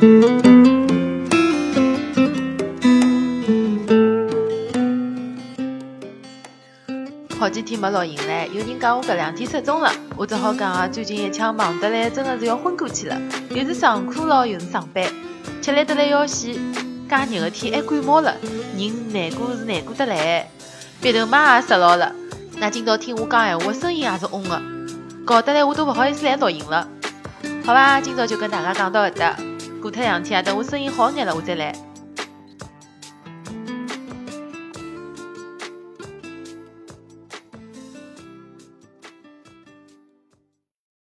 好几天没录音了，有人讲我搿两天失踪了，我只好讲啊，最近一腔忙得来，真的是要昏过去了，又是上课了，又是上班，吃力得来要死，介热的天还感冒了，人难过是难过得来，鼻头嘛也塞牢了，那今朝听我讲闲话，声音也是嗡的，搞得来我都勿好意思来录音了，好吧，今朝就跟大家讲到搿搭。过脱两天啊，等我声音好眼了，我再来。